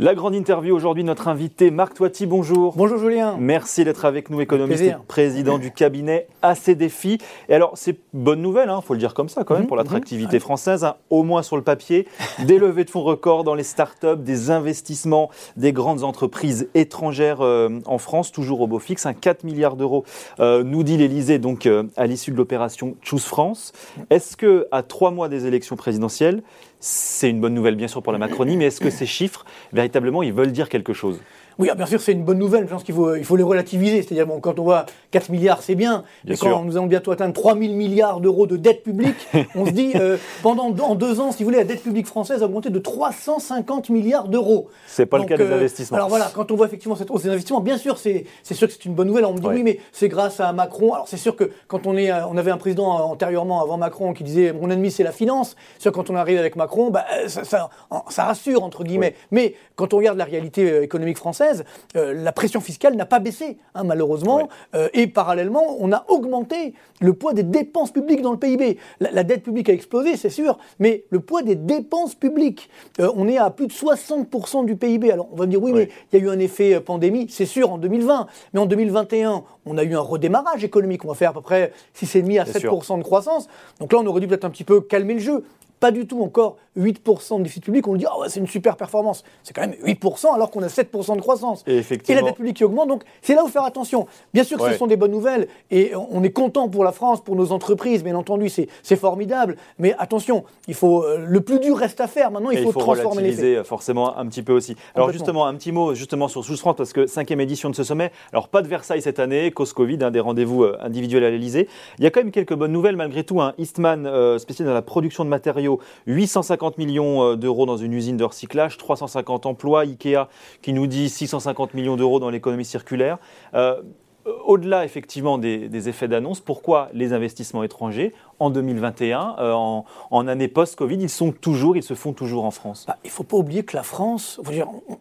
La grande interview aujourd'hui, notre invité Marc Toiti, bonjour. Bonjour Julien. Merci d'être avec nous, économiste et président du cabinet AC Défi. Et alors, c'est bonne nouvelle, il hein, faut le dire comme ça quand même, mhm, pour l'attractivité mhm. française, hein, au moins sur le papier. Des levées de fonds records dans les startups, des investissements des grandes entreprises étrangères euh, en France, toujours au beau fixe, 4 milliards d'euros, euh, nous dit l'Elysée, donc euh, à l'issue de l'opération Choose France. Est-ce que à trois mois des élections présidentielles, c'est une bonne nouvelle bien sûr pour la Macronie, mais est-ce que ces chiffres, véritablement, ils veulent dire quelque chose oui, ah, bien sûr, c'est une bonne nouvelle. Je pense qu'il faut, il faut les relativiser. C'est-à-dire, bon, quand on voit 4 milliards, c'est bien. mais quand nous allons bientôt atteindre 3 000 milliards d'euros de dette publique, on se dit, euh, pendant en deux ans, si vous voulez, la dette publique française a augmenté de 350 milliards d'euros. C'est pas le cas des euh, investissements. Alors voilà, quand on voit effectivement cette hausse des investissements, bien sûr, c'est, sûr que c'est une bonne nouvelle. On me dit, oui, mais c'est grâce à Macron. Alors c'est sûr que quand on, est, on avait un président antérieurement, avant Macron, qui disait, mon ennemi, c'est la finance. C'est sûr, quand on arrive avec Macron, bah, ça, ça, rassure, entre guillemets. Mais quand on regarde la réalité euh, économique française, la la pression fiscale n'a pas baissé, hein, malheureusement, euh, et parallèlement, on a augmenté le poids des dépenses publiques dans le PIB. La, dette publique a explosé, c'est sûr, mais le poids des dépenses publiques, euh, on est à plus de 60% du PIB. Alors on va me dire, oui, mais il y a eu un effet euh, pandémie, c'est sûr, en 2020, mais en 2021, on a eu un redémarrage économique, on va faire à peu près 6,5 à 7% de croissance. Donc là, on aurait dû peut-être un petit peu calmer le jeu pas du tout encore 8% de déficit public. On dit, oh, c'est une super performance. C'est quand même 8% alors qu'on a 7% de croissance. Et, la dette publique qui augmente. Donc c'est là où faire attention. Bien sûr que ce sont des bonnes nouvelles et on est content pour la France, pour nos entreprises, bien entendu, c'est formidable. Mais attention, il faut, euh, le plus dur reste à faire. Maintenant, il, faut, transformer les forcément un petit peu aussi. Alors justement, un petit mot justement sur Sous France parce que cinquième édition de ce sommet. Alors pas de Versailles cette année, cause Covid, hein, des rendez-vous euh, individuels à l'Elysée. Il y a quand même quelques bonnes nouvelles malgré tout. Hein. Eastman, euh, spécialisé dans la production de matériaux, 850 millions euh, d'euros dans une usine de recyclage, 350 emplois, Ikea qui nous dit 650 millions d'euros dans l'économie circulaire. Euh, au-delà effectivement des, effets d'annonce, pourquoi les investissements étrangers en 2021, euh, en, année post-Covid, ils sont toujours, ils se font toujours en France? Bah, Il ne faut pas oublier que la France,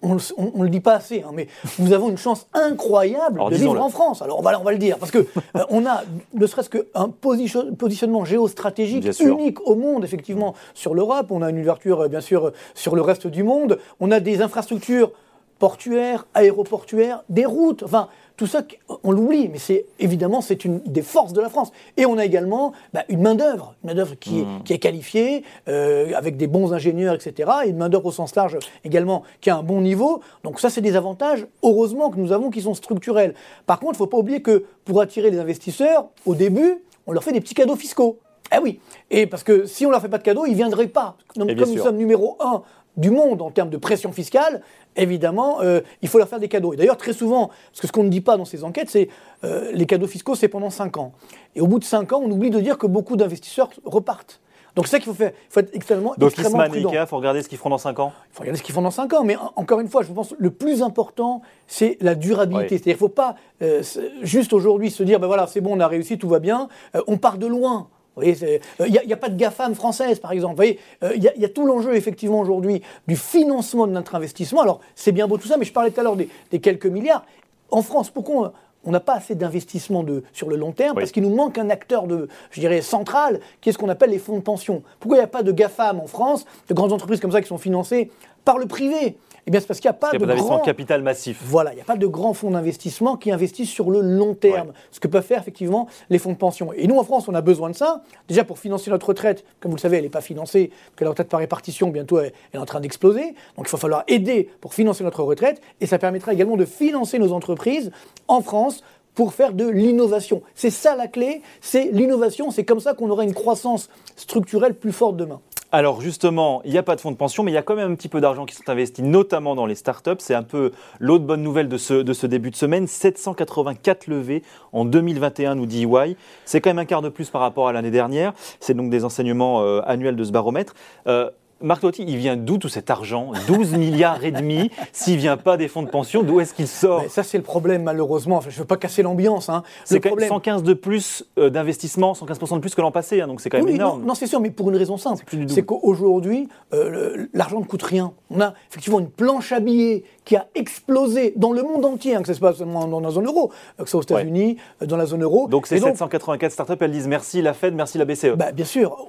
on ne le dit pas assez, hein, mais nous avons une chance incroyable de vivre en France. Alors on va, on va le dire, parce qu'on euh, on a ne serait-ce qu'un positionnement géostratégique unique au monde, effectivement, sur l'Europe. On a une ouverture, euh, bien sûr, sur le reste du monde. On a des infrastructures portuaires, aéroportuaires, des routes. Enfin, tout ça, on l'oublie, mais c'est évidemment c'est une des forces de la France. Et on a également bah, une main d'œuvre, une main d'œuvre qui, mmh. qui, est qualifiée, euh, avec des bons ingénieurs, etc. Et une main d'œuvre au sens large également qui a un bon niveau. Donc ça, c'est des avantages, heureusement que nous avons, qui sont structurels. Par contre, il ne faut pas oublier que pour attirer les investisseurs, au début, on leur fait des petits cadeaux fiscaux. Eh oui, et parce que si on leur fait pas de cadeaux, ils viendraient pas. Donc, comme nous sommes numéro un du monde en termes de pression fiscale, évidemment, euh, il faut leur faire des cadeaux. Et d'ailleurs, très souvent, parce que ce qu'on ne dit pas dans ces enquêtes, c'est euh, les cadeaux fiscaux, c'est pendant 5 ans. Et au bout de 5 ans, on oublie de dire que beaucoup d'investisseurs repartent. Donc c'est ça qu'il faut faire. Il faut être extrêmement, Donc extrêmement prudent. il faut regarder ce qu'ils font dans 5 ans Il faut regarder ce qu'ils font dans 5 ans. Mais encore une fois, je pense que le plus important, c'est la durabilité. C'est-à-dire qu'il ne faut pas euh, juste aujourd'hui se dire, ben voilà, c'est bon, on a réussi, tout va bien. on part de loin. Il n'y euh, a, pas de GAFAM française, par exemple. Il euh, y, y, a tout l'enjeu, effectivement, aujourd'hui, du financement de notre investissement. Alors, c'est bien beau tout ça, mais je parlais tout à l'heure des, quelques milliards. En France, pourquoi on n'a pas assez d'investissement sur le long terme? Parce qu'il nous manque un acteur, de, je dirais, central, qui est ce qu'on appelle les fonds de pension. Pourquoi il n'y a pas de GAFAM en France, de grandes entreprises comme ça qui sont financées par le privé? Eh bien, c'est parce qu'il n'y a pas de grand... capital massif. Voilà, il n'y a pas de grands fonds d'investissement qui investissent sur le long terme, ce que peuvent faire effectivement les fonds de pension. Et nous, en France, on a besoin de ça, déjà pour financer notre retraite. Comme vous le savez, elle n'est pas financée, parce que la retraite par répartition, bientôt, elle est en train d'exploser. Donc, il va falloir aider pour financer notre retraite, et ça permettra également de financer nos entreprises en France pour faire de l'innovation. C'est ça la clé, c'est l'innovation, c'est comme ça qu'on aura une croissance structurelle plus forte demain. Alors justement, il n'y a pas de fonds de pension, mais il y a quand même un petit peu d'argent qui sont investis, notamment dans les startups. C'est un peu l'autre bonne nouvelle de ce, début de semaine. 784 levées en 2021, nous dit EY. C'est quand même un quart de plus par rapport à l'année dernière. C'est donc des enseignements euh, annuels de ce baromètre. Euh, Marc Totti, il vient d'où tout cet argent? 12 milliards et demi. S'il vient pas des fonds de pension, d'où est-ce qu'il sort? Ça, c'est le problème, malheureusement. je ne veux pas casser l'ambiance. Hein. C'est problème... 115 de plus euh, d'investissement, 115% de plus que l'an passé. Hein, donc c'est quand même énorme. Non, c'est sûr, mais pour une raison simple. C'est qu'aujourd'hui, euh, l'argent ne coûte rien. On a effectivement une planche à billets qui a explosé dans le monde entier, hein, que ce soit seulement dans la zone euro, que ce soit aux États-Unis, euh, dans la zone euro. Donc ces 784 startups, elles disent merci la Fed, merci la BCE. Bah, bien sûr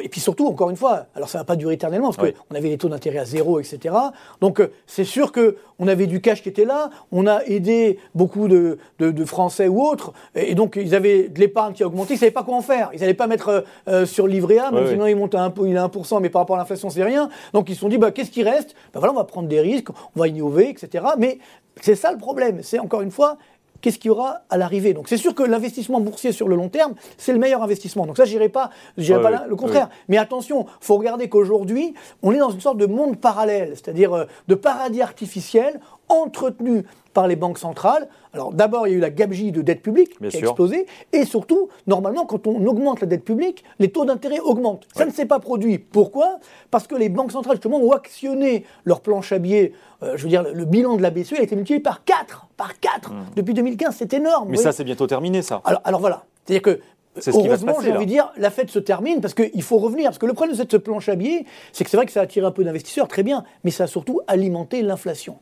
et puis surtout, encore une fois, alors ça va pas durer éternellement parce qu'on avait les taux d'intérêt à zéro, etc. Donc euh, c'est sûr que on avait du cash qui était là, on a aidé beaucoup de, Français ou autres, et donc ils avaient de l'épargne qui a augmenté, ils savaient pas quoi en faire. Ils n'allaient pas mettre euh, euh, sur le livret A, mais sinon il monte à un, il a 1%, mais par rapport à l'inflation c'est rien. Donc ils se sont dit, bah, qu'est-ce qui reste? Ben voilà, on va prendre des risques, on va innover, etc. Mais c'est ça le problème. C'est encore une fois, qu'est-ce qu'il y aura à l'arrivée. Donc c'est sûr que l'investissement boursier sur le long terme, c'est le meilleur investissement. Donc ça, j'irai pas, j'irai pas là, le contraire. Mais attention, faut regarder qu'aujourd'hui, on est dans une sorte de monde parallèle, c'est-à-dire euh, de paradis artificiel entretenu par les banques centrales. Alors d'abord, il y a eu la gabegie de dette publique qui a explosé, et surtout, normalement, quand on augmente la dette publique, les taux d'intérêt augmentent. Ça ne s'est pas produit. Pourquoi? Parce que les banques centrales, justement, ont actionné leur planche à billets. Euh, je veux dire, le, bilan de la BCE a été multiplié par 4, par 4 hmm. depuis 2015, c'est énorme. Mais ça, c'est bientôt terminé, ça. Alors, alors voilà. C'est-à-dire que Heureusement, j'ai envie de dire, la fête se termine parce qu'il faut revenir. Parce que le problème de cette planche à billets, c'est que c'est vrai que ça a attiré un peu d'investisseurs, très bien, mais ça a surtout alimenté l'inflation.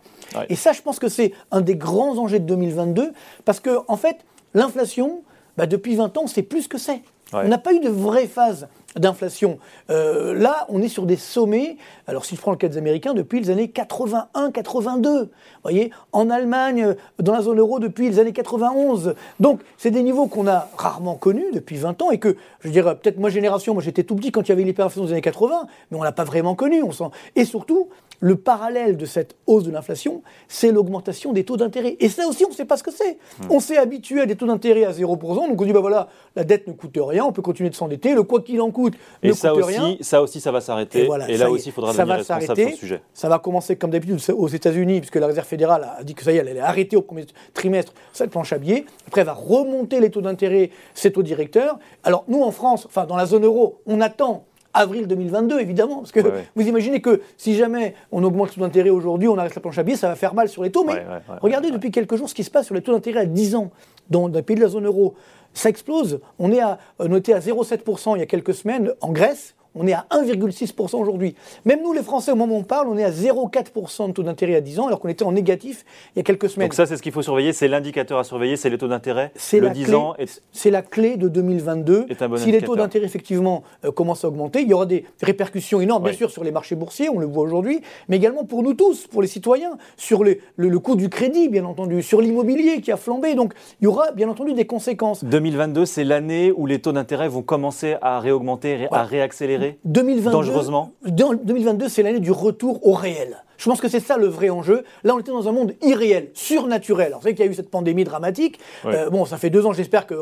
Et ça, je pense que c'est un des grands enjeux de 2022, parce que, en fait, l'inflation, bah, depuis 20 ans, c'est plus ce que c'est. On n'a pas eu de vraie phase d'inflation. Euh, là, on est sur des sommets, alors si je prends le cas des Américains, depuis les années 81-82. Vous voyez, en Allemagne, dans la zone euro, depuis les années 91. Donc, c'est des niveaux qu'on a rarement connus depuis 20 ans et que, je dirais, peut-être ma génération, moi j'étais tout petit quand il y avait l'hyperinflation des années 80, mais on l'a pas vraiment connu. On sent... Et surtout, le parallèle de cette hausse de l'inflation, c'est l'augmentation des taux d'intérêt. Et ça aussi, on ne sait pas ce que c'est. Hmm. On s'est habitué à des taux d'intérêt à 0%, donc on dit, bah voilà, la dette ne coûte rien, on peut continuer de s'endetter, le quoi qu'il en coûte et ne ça coûte aussi, rien. Ça aussi, ça va s'arrêter. Et, là aussi, il faudra devenir responsable sur le sujet. Ça va commencer comme d'habitude aux États-Unis, puisque la Réserve fédérale a dit que ça y est, elle allait arrêter au premier trimestre cette planche à billets. Après, elle va remonter les taux d'intérêt, ses taux directeurs. Alors, nous, en France, enfin, dans la zone euro, on attend avril 2022, évidemment. Parce que vous imaginez que si jamais on augmente le taux d'intérêt aujourd'hui, on arrête la planche à billets, ça va faire mal sur les taux. Mais regardez depuis quelques jours ce qui se passe sur les taux d'intérêt à 10 ans dans les pays de la zone euro. Ça explose. On est à, euh, noté à 0,7% il y a quelques semaines en Grèce on est à 1,6% aujourd'hui. Même nous, les Français, au moment où on parle, on est à 0,4% de taux d'intérêt à 10 ans, alors qu'on était en négatif il y a quelques semaines. Donc ça, c'est ce qu'il faut surveiller, c'est l'indicateur à surveiller, c'est les taux d'intérêt. C'est la 10 ans. C'est la clé de 2022. si les taux d'intérêt, effectivement, euh, commencent à augmenter, il y aura des répercussions énormes, bien sûr, sur les marchés boursiers, on le voit aujourd'hui, mais également pour nous tous, pour les citoyens, sur le, coût du crédit, bien entendu, sur l'immobilier qui a flambé. Donc, il y aura, bien entendu, des conséquences. 2022, c'est l'année où les taux d'intérêt vont commencer à réaugmenter, à réaccélérer 2022, Dangereusement 2022, c'est l'année du retour au réel. Je pense que c'est ça le vrai enjeu. Là, on était dans un monde irréel, surnaturel. Alors, vous savez qu'il y a eu cette pandémie dramatique. Euh, bon, ça fait deux ans, j'espère qu'elle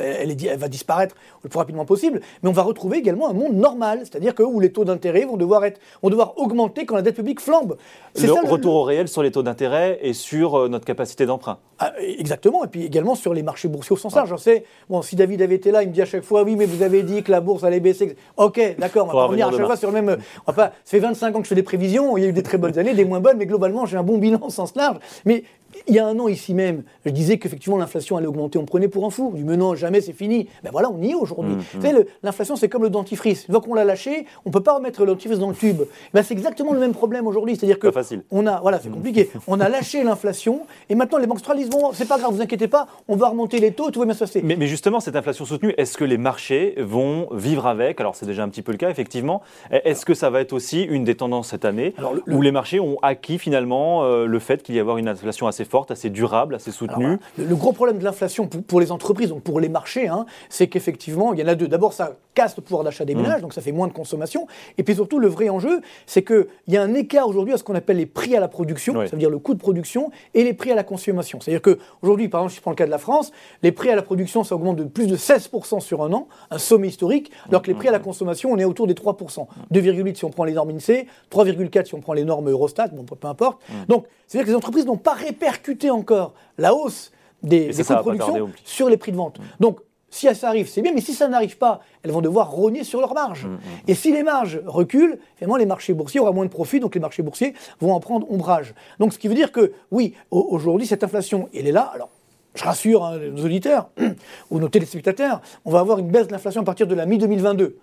elle va disparaître le plus rapidement possible. Mais on va retrouver également un monde normal, c'est-à-dire que où les taux d'intérêt vont devoir, être, vont devoir augmenter quand la dette publique flambe. Le retour au réel sur les taux d'intérêt et sur euh, notre capacité d'emprunt. Ah, exactement. Et puis également sur les marchés boursiers au sens large. Je sais, bon, si David avait été là, il me dit à chaque fois, oui, mais vous avez dit que la bourse allait baisser. Ok, d'accord, on va revenir à chaque fois sur le même. Enfin, ça fait 25 ans que je fais des prévisions, il y a eu des très bonnes années, des moins bonnes, mais globalement, j'ai un bon bilan au sens large. Mais il y a un an ici même, je disais qu'effectivement l'inflation allait augmenter, on prenait pour un fou. Du non, jamais, c'est fini. Ben voilà, on y est aujourd'hui. Mmh, savez, l'inflation, c'est comme le dentifrice. Une fois qu'on l'a lâché, on ne peut pas remettre le dentifrice dans le tube. Ben, c'est exactement le même problème aujourd'hui. C'est-à-dire que on a, voilà, c'est compliqué. On a lâché l'inflation et maintenant les banques centrales disent bon, c'est pas grave, vous inquiétez pas, on va remonter les taux, tout va bien se passer. Mais, mais justement, cette inflation soutenue, est-ce que les marchés vont vivre avec? Alors c'est déjà un petit peu le cas, effectivement. Est-ce que ça va être aussi une des tendances cette année où les marchés ont acquis finalement euh, le fait qu'il y avoir une inflation assez forte, assez durable, assez soutenue le, gros problème de l'inflation pour, les entreprises, donc pour les marchés, hein, c'est qu'effectivement, il y en a deux. D'abord, ça casse le pouvoir d'achat des mmh. ménages, donc ça fait moins de consommation. Et puis surtout, le vrai enjeu, c'est qu'il y a un écart aujourd'hui à ce qu'on appelle les prix à la production, ça veut dire le coût de production, et les prix à la consommation. C'est-à-dire qu'aujourd'hui, par exemple, si je prends le cas de la France, les prix à la production, ça augmente de plus de 16% sur un an, un sommet historique, alors que les prix à la consommation, on est autour des 3%. 2,8 si on prend les normes INSEE, 3,4 si on prend les normes Eurostat, bon, peu importe. Mmh. Donc, c'est-à-dire que les entreprises n'ont pas répercuté encore la hausse des, coûts de production sur les prix de vente. Mm. Donc, si ça arrive, c'est bien, mais si ça n'arrive pas, elles vont devoir rogner sur leurs marges. Mm, mm. Et si les marges reculent, finalement, les marchés boursiers auront moins de profit, donc les marchés boursiers vont en prendre ombrage. Donc, ce qui veut dire que, oui, aujourd'hui, cette inflation, elle est là. Alors, je rassure hein, nos auditeurs ou nos téléspectateurs, on va avoir une baisse de l'inflation à partir de la mi-2022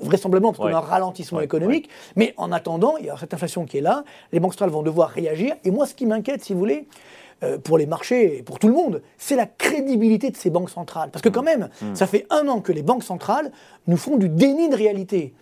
vraisemblablement parce qu'on a un ralentissement économique. Mais en attendant, il y a cette inflation qui est là, les banques centrales vont devoir réagir. Et moi, ce qui m'inquiète, si vous voulez, euh, pour les marchés et pour tout le monde, c'est la crédibilité de ces banques centrales. Parce que quand même, ça fait un an que les banques centrales nous font du déni de réalité.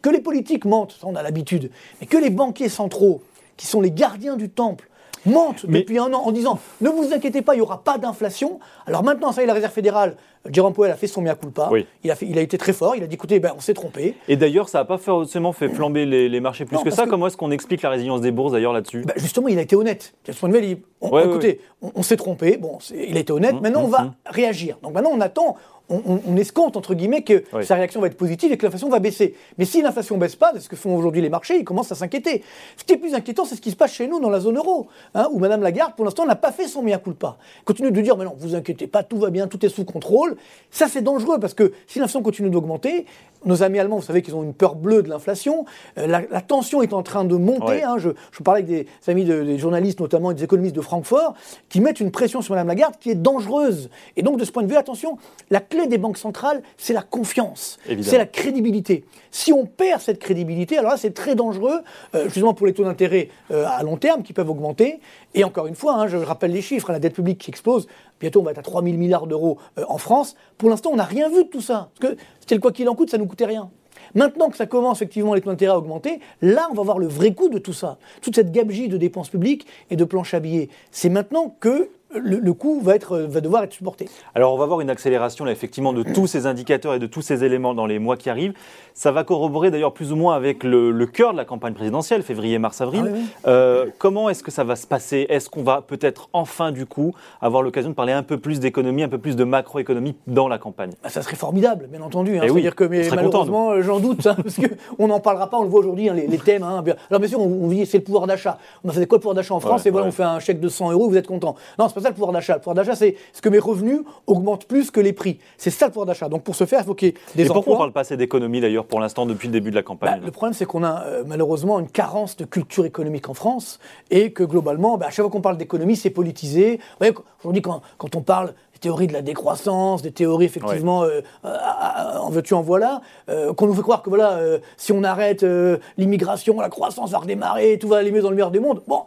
Que, les politiques mentent, ça on a l'habitude, mais que les banquiers centraux, qui sont les gardiens du temple, mentent depuis un an en disant ne vous inquiétez pas, il n'y aura pas d'inflation. Alors maintenant, ça y est, la Réserve fédérale, Jérôme Powell a fait son mea culpa. Il, a fait, il a été très fort. Il a dit écoutez, ben, on s'est trompé. Et d'ailleurs, ça n'a pas forcément fait flamber les, marchés plus que ça. Comment est-ce qu'on explique la résilience des bourses d'ailleurs là-dessus ben, Justement, il a été honnête. De ce point de vue, il, on, écoutez, on, s'est trompé. Bon, il a été honnête. Mmh, maintenant, on va mmh. réagir. Donc maintenant, on attend on, escompte, entre guillemets, que sa réaction va être positive et que l'inflation va baisser. Mais si l'inflation ne baisse pas, c'est ce que font aujourd'hui les marchés, ils commencent à s'inquiéter. Ce qui est plus inquiétant, c'est ce qui se passe chez nous dans la zone euro, hein, où Mme Lagarde, pour l'instant, n'a pas fait son mea culpa. Continue de dire, mais non, vous inquiétez pas, tout va bien, tout est sous contrôle. Ça, c'est dangereux parce que si l'inflation continue d'augmenter, nos amis allemands, vous savez qu'ils ont une peur bleue de l'inflation, euh, la, tension est en train de monter. Hein. je, je, parlais avec des, amis des journalistes, notamment et des économistes de Francfort, qui mettent une pression sur Mme Lagarde qui est dangereuse. Et donc, de ce point de vue, attention, la clé des banques centrales, c'est la confiance, c'est la crédibilité. Si on perd cette crédibilité, alors là, c'est très dangereux, euh, justement pour les taux d'intérêt euh, à long terme qui peuvent augmenter. Et encore une fois, hein, je rappelle les chiffres, hein, la dette publique qui explose, bientôt on va être à 3 000 milliards d'euros euh, en France. Pour l'instant, on n'a rien vu de tout ça. Parce que c'était le quoi qu'il en coûte, ça ne nous coûtait rien. Maintenant que ça commence effectivement les taux d'intérêt à augmenter, là on va voir le vrai coût de tout ça. Toute cette gabegie de dépenses publiques et de planches à billets. C'est maintenant que le, coût va, être, va devoir être supporté. Alors on va voir une accélération là, effectivement de tous ces indicateurs et de tous ces éléments dans les mois qui arrivent. Ça va corroborer d'ailleurs plus ou moins avec le, cœur de la campagne présidentielle, février, mars, avril. Ah euh, comment est-ce que ça va se passer? Est-ce qu'on va peut-être enfin du coup avoir l'occasion de parler un peu plus d'économie, un peu plus de macroéconomie dans la campagne? Bah, Ça serait formidable, bien entendu. Hein. Eh oui, dire que mais malheureusement, euh, j'en doute, hein, parce qu'on n'en parlera pas, on le voit aujourd'hui, hein, les, thèmes. Alors bien sûr, on, dit c'est le pouvoir d'achat. On a fait quoi le pouvoir d'achat en France Et voilà, on fait un chèque de 100 euros, vous êtes content. Non, c'est pas ça le pouvoir d'achat. Le pouvoir d'achat, c'est ce que mes revenus augmentent plus que les prix. C'est ça le pouvoir d'achat. Donc pour ce faire, il faut qu'il y ait des Et pourquoi on ne parle pas assez d'économie d'ailleurs pour l'instant depuis le début de la campagne bah, Le problème, c'est qu'on a euh, malheureusement une carence de culture économique en France et que globalement, bah, à chaque fois qu'on parle d'économie, c'est politisé. Aujourd'hui, quand, quand on parle théories de la décroissance, des théories effectivement euh, en veux-tu en voilà, euh, qu'on nous fait croire que voilà, euh, si on arrête l'immigration, la croissance va redémarrer, tout va aller mieux dans le meilleur des mondes. Bon,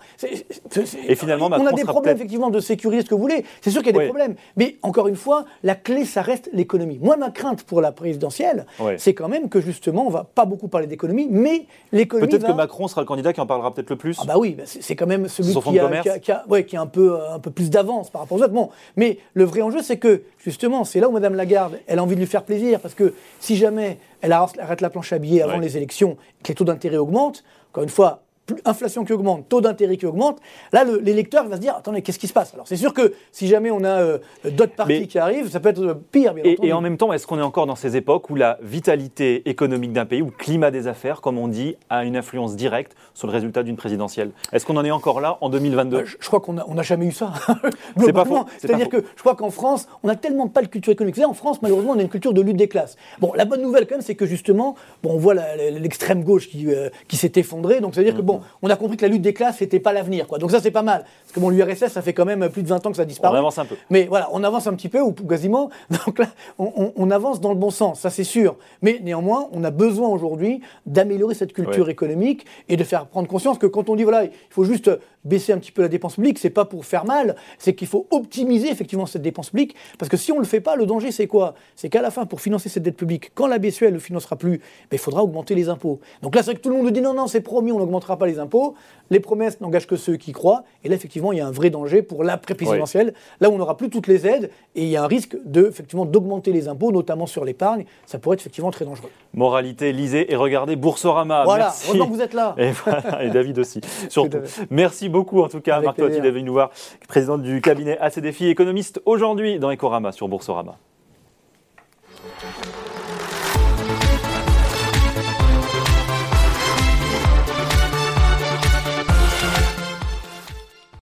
et finalement, on a des problèmes effectivement de sécurité, ce que vous voulez. C'est sûr qu'il y a des problèmes, mais encore une fois, la clé, ça reste l'économie. Moi, ma crainte pour la présidentielle, c'est quand même que justement, on va pas beaucoup parler d'économie, mais l'économie. Peut-être que Macron sera le candidat qui en parlera peut-être le plus. Ah bah oui, bah c'est quand même celui qui a, qui, a, qui a, un peu, un peu plus d'avance par rapport aux autres. Bon, mais le vrai l'enjeu, c'est que, justement, c'est là où Mme Lagarde, elle a envie de lui faire plaisir, parce que si jamais elle arrête la planche à billets avant les élections, que les taux d'intérêt augmentent, encore une fois, inflation qui augmente, taux d'intérêt qui augmente, là, l'électeur va se dire, attendez, qu'est-ce qui se passe? Alors, c'est sûr que si jamais on a euh, d'autres partis qui arrivent, ça peut être euh, pire, bien et, entendu. Et en même temps, est-ce qu'on est encore dans ces époques où la vitalité économique d'un pays, ou le climat des affaires, comme on dit, a une influence directe sur le résultat d'une présidentielle? Est-ce qu'on en est encore là en 2022 bah, je, crois qu'on n'a jamais eu ça. C'est pas faux. C'est-à-dire que je crois qu'en France, on n'a tellement pas de culture économique. en France, malheureusement, on a une culture de lutte des classes. Bon, la bonne nouvelle, quand même, c'est que justement, bon, on voit l'extrême gauche qui, euh, qui s'est effondrée. Donc, c'est-à-dire que, bon, on a compris que la lutte des classes, c'était pas l'avenir. Quoi. Donc ça, c'est pas mal. Parce que bon, l'URSS, ça fait quand même plus de 20 ans que ça disparaît. On avance un peu. Mais voilà, on avance un petit peu, ou quasiment. Donc là, on, avance dans le bon sens, ça c'est sûr. Mais néanmoins, on a besoin aujourd'hui d'améliorer cette culture économique et de faire prendre conscience que quand on dit, voilà, il faut juste baisser un petit peu la dépense publique, c'est pas pour faire mal, c'est qu'il faut optimiser effectivement cette dépense publique. Parce que si on ne le fait pas, le danger, c'est quoi? C'est qu'à la fin, pour financer cette dette publique, quand la BCE, ne le financera plus, ben, il faudra augmenter les impôts. Donc là, c'est que tout le monde dit, non, non, c'est promis, on n'augmentera pas les impôts. Les promesses n'engagent que ceux qui croient. Et là, effectivement, il y a un vrai danger pour l'après-présidentielle, là où on n'aura plus toutes les aides. Et il y a un risque de, effectivement, d'augmenter les impôts, notamment sur l'épargne. Ça pourrait être effectivement très dangereux. Moralité, lisez et regardez Boursorama. Voilà, heureusement que vous êtes là. Et, David aussi, surtout. Merci beaucoup, en tout cas, Marc Toiti, d'être venu nous voir, président du cabinet AC Défi, économiste aujourd'hui dans Ecorama sur Boursorama.